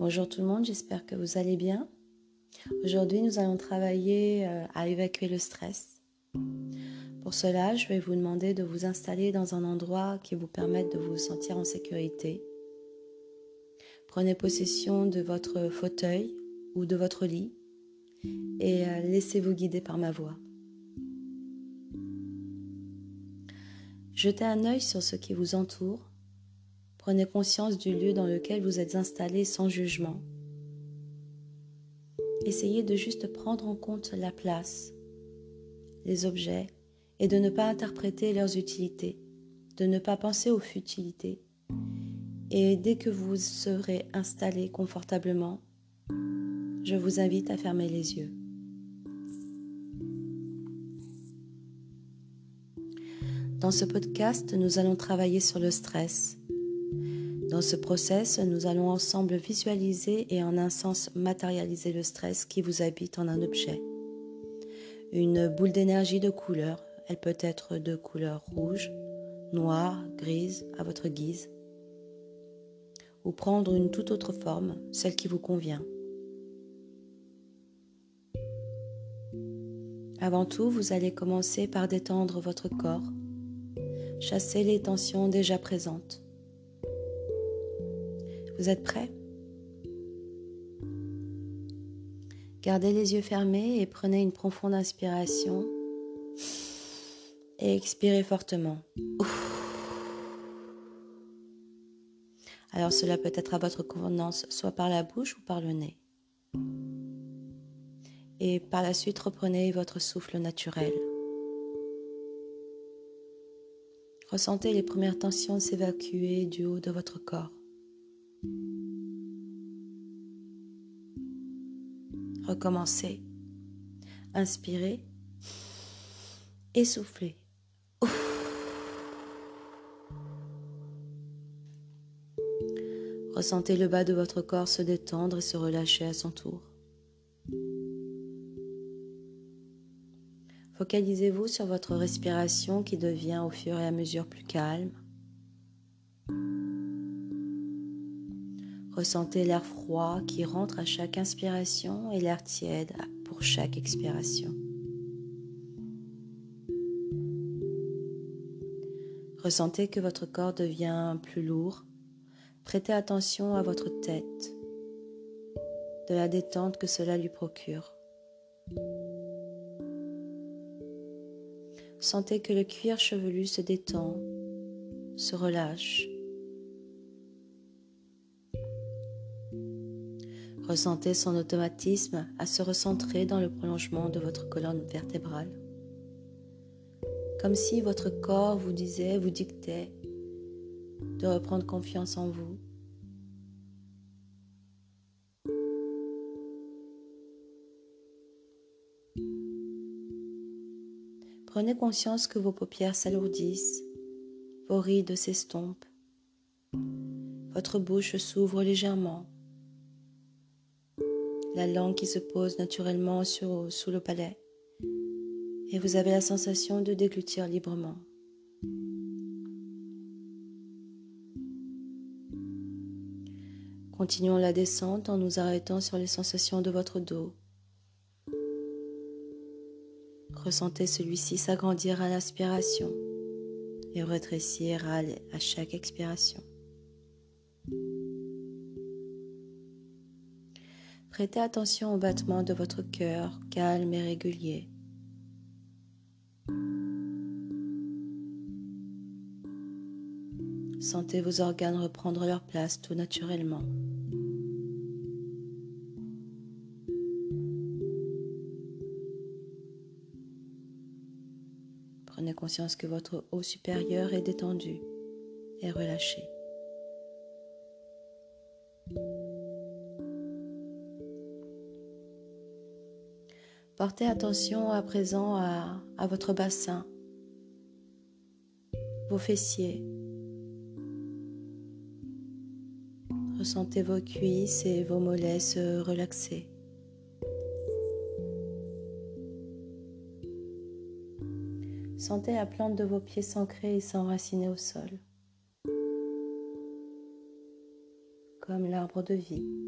Bonjour tout le monde, j'espère que vous allez bien. Aujourd'hui, nous allons travailler euh, à évacuer le stress. Pour cela, je vais vous demander de vous installer dans un endroit qui vous permette de vous sentir en sécurité. Prenez possession de votre fauteuil ou de votre lit et euh, laissez-vous guider par ma voix. Jetez un œil sur ce qui vous entoure Prenez conscience du lieu dans lequel vous êtes installé sans jugement. Essayez de juste prendre en compte la place, les objets, et de ne pas interpréter leurs utilités, de ne pas penser aux futilités. Et dès que vous serez installé confortablement, je vous invite à fermer les yeux. Dans ce podcast, nous allons travailler sur le stress, dans ce process, nous allons ensemble visualiser et en un sens matérialiser le stress qui vous habite en un objet. Une boule d'énergie de couleur, elle peut être de couleur rouge, noire, grise, à votre guise, ou prendre une toute autre forme, celle qui vous convient. Avant tout, vous allez commencer par détendre votre corps, chasser les tensions déjà présentes. Vous êtes prêts? Gardez les yeux fermés et prenez une profonde inspiration et expirez fortement. Alors cela peut être à votre convenance, soit par la bouche ou par le nez. Et par la suite, reprenez votre souffle naturel. Ressentez les premières tensions s'évacuer du haut de votre corps. Recommencez. Inspirez. Essoufflez. Ressentez le bas de votre corps se détendre et se relâcher à son tour. Focalisez-vous sur votre respiration qui devient au fur et à mesure plus calme. Ressentez l'air froid qui rentre à chaque inspiration et l'air tiède pour chaque expiration. Ressentez que votre corps devient plus lourd. Prêtez attention à votre tête, de la détente que cela lui procure. Sentez que le cuir chevelu se détend, se relâche Ressentez son automatisme à se recentrer dans le prolongement de votre colonne vertébrale. Comme si votre corps vous disait, vous dictait de reprendre confiance en vous. Prenez conscience que vos paupières s'alourdissent, vos rides s'estompent, votre bouche s'ouvre légèrement la langue qui se pose naturellement sous le palais et vous avez la sensation de déglutir librement. Continuons la descente en nous arrêtant sur les sensations de votre dos. Ressentez celui-ci s'agrandir à l'inspiration et rétrécir à chaque expiration. Prêtez attention au battement de votre cœur, calme et régulier. Sentez vos organes reprendre leur place tout naturellement. Prenez conscience que votre haut supérieur est détendu et relâché. Portez attention à présent à, votre bassin, vos fessiers. Ressentez vos cuisses et vos mollets se relaxer. Sentez la plante de vos pieds s'ancrer et s'enraciner au sol, comme l'arbre de vie.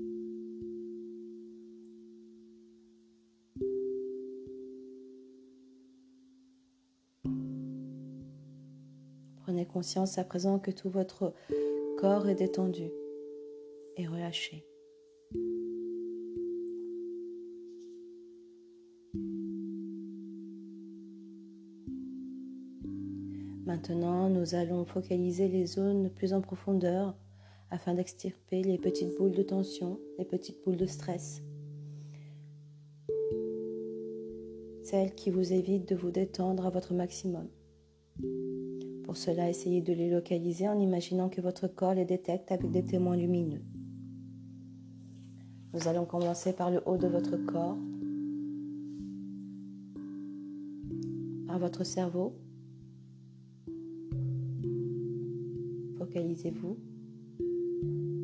Conscience à présent que tout votre corps est détendu et relâché. Maintenant, nous allons focaliser les zones plus en profondeur afin d'extirper les petites boules de tension, les petites boules de stress. Celles qui vous évitent de vous détendre à votre maximum. Pour cela, essayez de les localiser en imaginant que votre corps les détecte avec des témoins lumineux. Nous allons commencer par le haut de votre corps, par votre cerveau. Focalisez-vous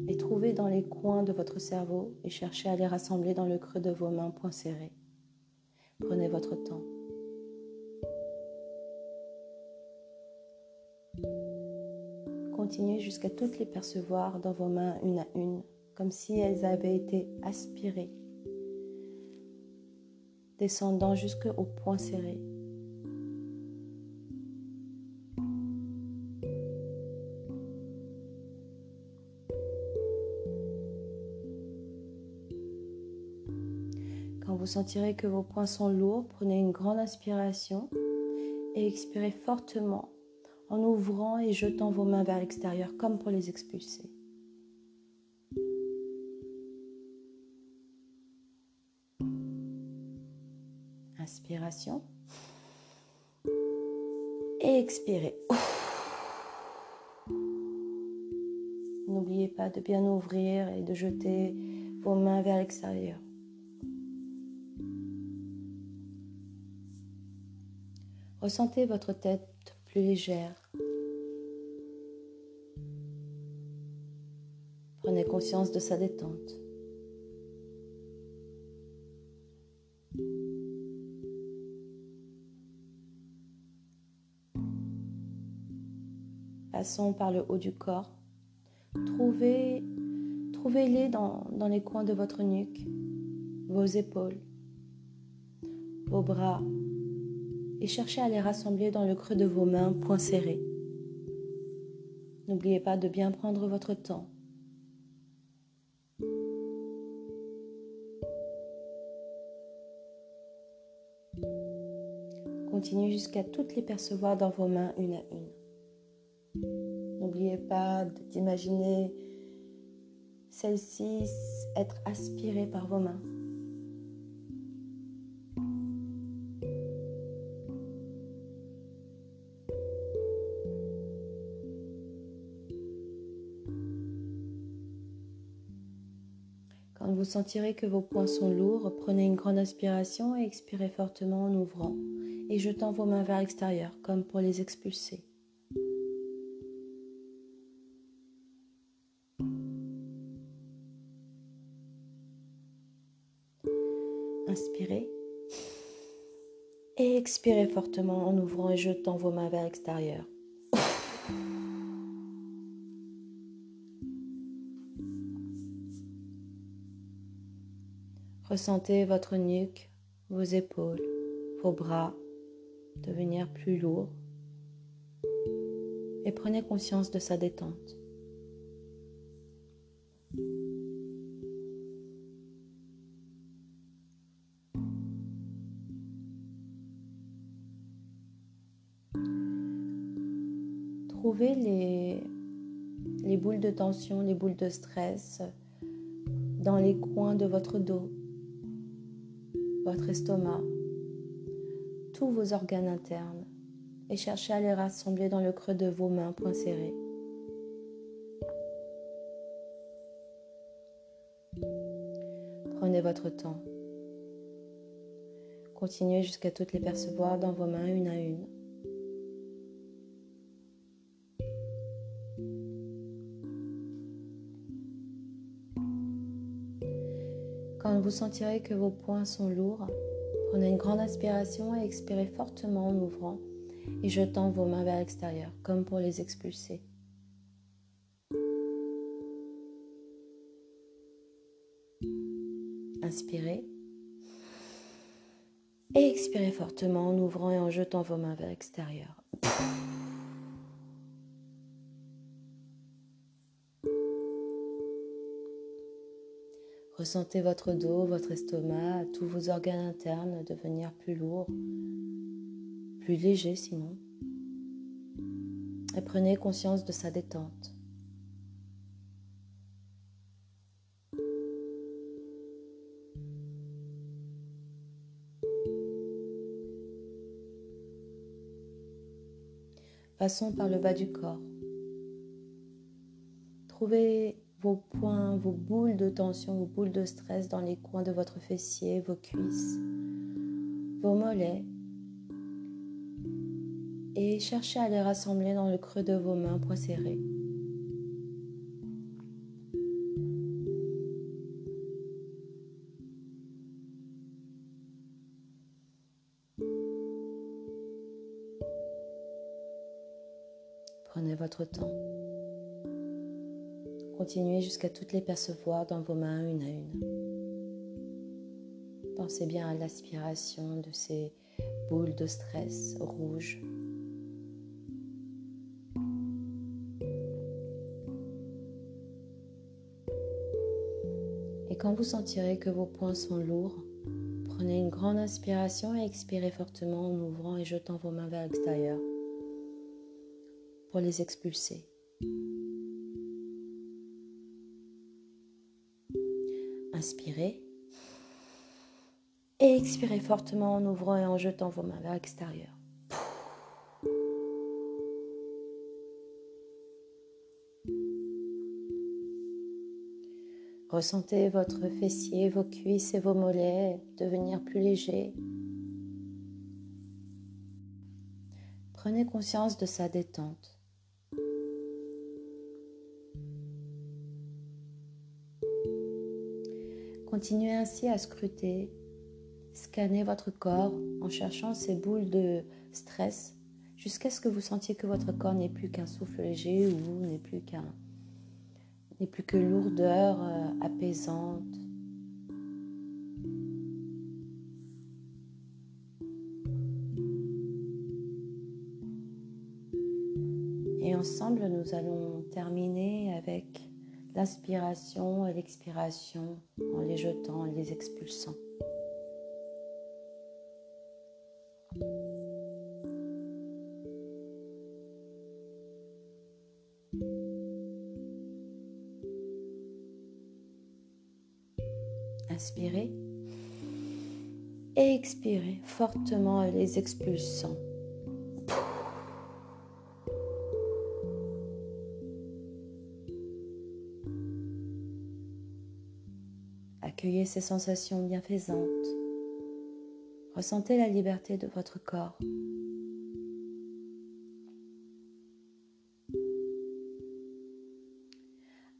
et trouvez dans les coins de votre cerveau et cherchez à les rassembler dans le creux de vos mains, poings serrés. Prenez votre temps. Continuez jusqu'à toutes les percevoir dans vos mains une à une, comme si elles avaient été aspirées, descendant jusqu'au point serré. Quand vous sentirez que vos poings sont lourds, prenez une grande inspiration et expirez fortement en ouvrant et jetant vos mains vers l'extérieur comme pour les expulser. Inspiration. Et expirez. N'oubliez pas de bien ouvrir et de jeter vos mains vers l'extérieur. Ressentez votre tête plus légère. Prenez conscience de sa détente. Passons par le haut du corps. Trouvez, trouvez-les dans, dans les coins de votre nuque, vos épaules, vos bras, et cherchez à les rassembler dans le creux de vos mains, poings serrés. N'oubliez pas de bien prendre votre temps. Continuez jusqu'à toutes les percevoir dans vos mains une à une. N'oubliez pas d'imaginer celles-ci être aspirées par vos mains. Sentirez que vos poings sont lourds, prenez une grande inspiration et expirez fortement en ouvrant et jetant vos mains vers l'extérieur comme pour les expulser. Inspirez et expirez fortement en ouvrant et jetant vos mains vers l'extérieur. Ressentez votre nuque, vos épaules, vos bras devenir plus lourds et prenez conscience de sa détente. Trouvez les, les boules de tension, les boules de stress dans les coins de votre dos, votre estomac, tous vos organes internes et cherchez à les rassembler dans le creux de vos mains, poings serrés. Prenez votre temps. Continuez jusqu'à toutes les percevoir dans vos mains une à une. Vous sentirez que vos poings sont lourds, prenez une grande inspiration et expirez fortement en ouvrant et jetant vos mains vers l'extérieur, comme pour les expulser. Inspirez et expirez fortement en ouvrant et en jetant vos mains vers l'extérieur. Ressentez votre dos, votre estomac, tous vos organes internes devenir plus lourds, plus légers sinon. Et prenez conscience de sa détente. Passons par le bas du corps. Trouvez vos points, vos boules de tension, vos boules de stress dans les coins de votre fessier, vos cuisses, vos mollets. Et cherchez à les rassembler dans le creux de vos mains, poings serrés. Continuez jusqu'à toutes les percevoir dans vos mains une à une. Pensez bien à l'aspiration de ces boules de stress rouges. Et quand vous sentirez que vos poings sont lourds, prenez une grande inspiration et expirez fortement en ouvrant et jetant vos mains vers l'extérieur pour les expulser. Inspirez. Et expirez fortement en ouvrant et en jetant vos mains vers l'extérieur. Ressentez votre fessier, vos cuisses et vos mollets devenir plus légers. Prenez conscience de sa détente. Continuez ainsi à scruter, scanner votre corps en cherchant ces boules de stress jusqu'à ce que vous sentiez que votre corps n'est plus qu'un souffle léger ou n'est plus qu'un que lourdeur euh, apaisante. Et ensemble, nous allons terminer avec l'inspiration et l'expiration en les jetant, en les expulsant. Inspirez et expirez fortement en les expulsant. Accueillez ces sensations bienfaisantes. Ressentez la liberté de votre corps.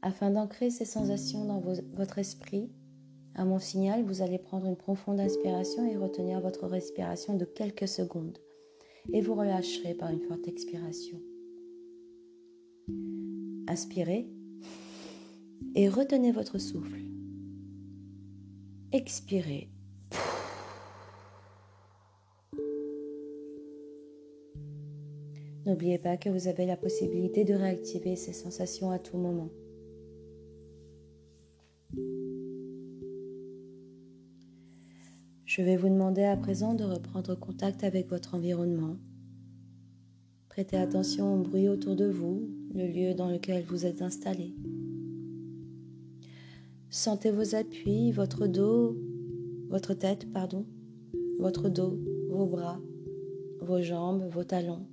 Afin d'ancrer ces sensations dans votre esprit, à mon signal, vous allez prendre une profonde inspiration et retenir votre respiration de quelques secondes. Et vous relâcherez par une forte expiration. Inspirez et retenez votre souffle. Expirez. N'oubliez pas que vous avez la possibilité de réactiver ces sensations à tout moment. Je vais vous demander à présent de reprendre contact avec votre environnement. Prêtez attention au bruit autour de vous, le lieu dans lequel vous êtes installé. Sentez vos appuis, votre dos, votre tête, pardon, votre dos, vos bras, vos jambes, vos talons.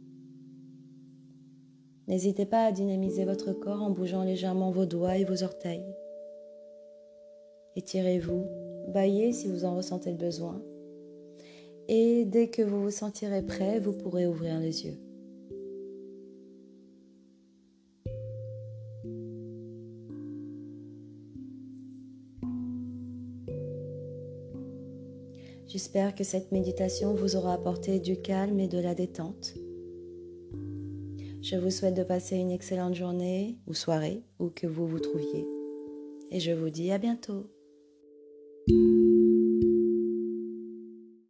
N'hésitez pas à dynamiser votre corps en bougeant légèrement vos doigts et vos orteils. Étirez-vous, baillez si vous en ressentez le besoin. Et dès que vous vous sentirez prêt, vous pourrez ouvrir les yeux. J'espère que cette méditation vous aura apporté du calme et de la détente. Je vous souhaite de passer une excellente journée ou soirée où que vous vous trouviez. Et je vous dis à bientôt.